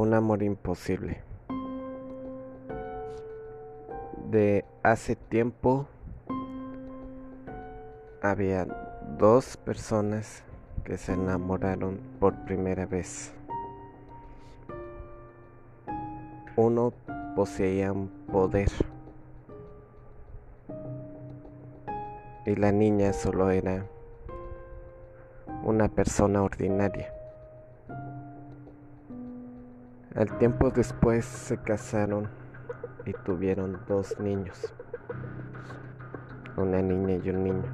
Un amor imposible. De hace tiempo había dos personas que se enamoraron por primera vez. Uno poseía un poder y la niña solo era una persona ordinaria. Al tiempo después se casaron y tuvieron dos niños, una niña y un niño.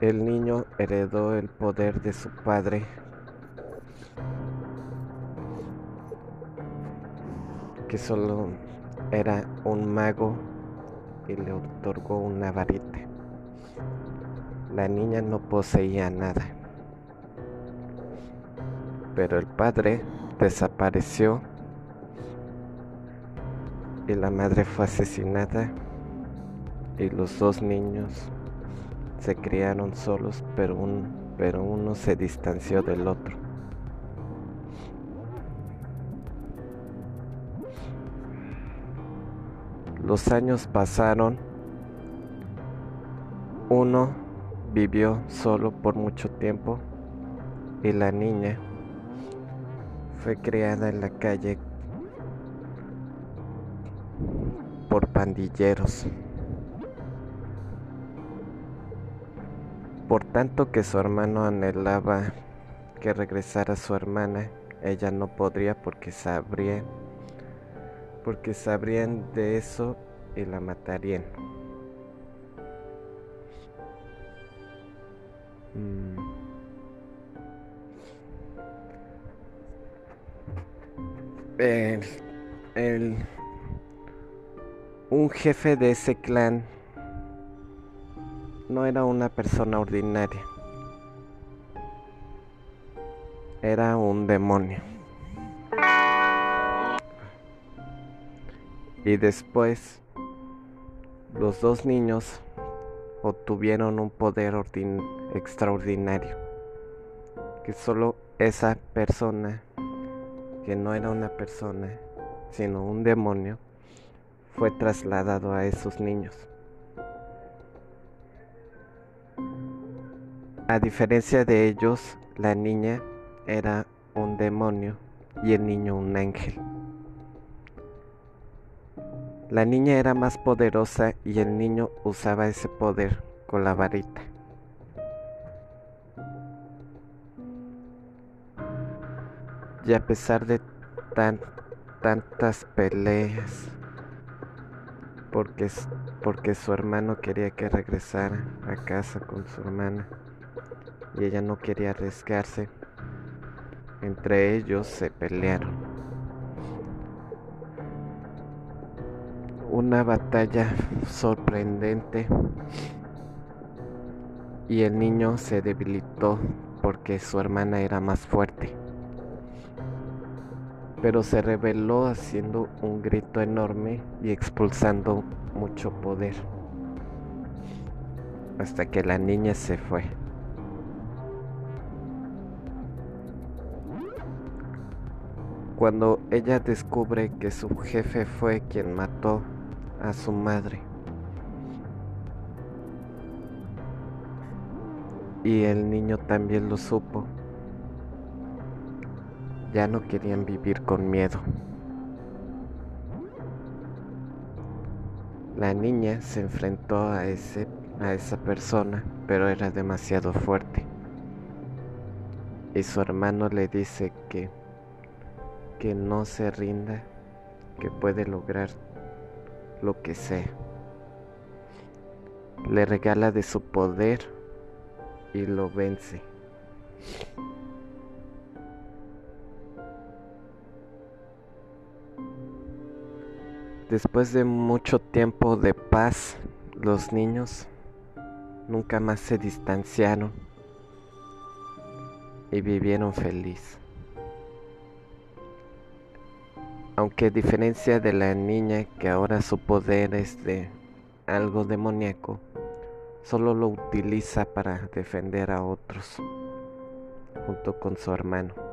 El niño heredó el poder de su padre que solo era un mago y le otorgó una varita. La niña no poseía nada, pero el padre desapareció y la madre fue asesinada y los dos niños se criaron solos, pero, pero uno se distanció del otro. Los años pasaron. Uno vivió solo por mucho tiempo y la niña fue criada en la calle por pandilleros. Por tanto que su hermano anhelaba que regresara su hermana, ella no podría porque sabría porque sabrían de eso y la matarían. Mm. El, un jefe de ese clan no era una persona ordinaria, era un demonio. Y después los dos niños obtuvieron un poder extraordinario que solo esa persona, que no era una persona, sino un demonio, fue trasladado a esos niños. A diferencia de ellos, la niña era un demonio y el niño un ángel. La niña era más poderosa y el niño usaba ese poder con la varita. Y a pesar de tan, tantas peleas, porque, porque su hermano quería que regresara a casa con su hermana y ella no quería arriesgarse, entre ellos se pelearon. una batalla sorprendente y el niño se debilitó porque su hermana era más fuerte. Pero se rebeló haciendo un grito enorme y expulsando mucho poder. Hasta que la niña se fue. Cuando ella descubre que su jefe fue quien mató a su madre. Y el niño también lo supo. Ya no querían vivir con miedo. La niña se enfrentó a ese a esa persona, pero era demasiado fuerte. Y su hermano le dice que que no se rinda, que puede lograr lo que sea. Le regala de su poder y lo vence. Después de mucho tiempo de paz, los niños nunca más se distanciaron y vivieron feliz. Aunque a diferencia de la niña que ahora su poder es de algo demoníaco, solo lo utiliza para defender a otros. junto con su hermano.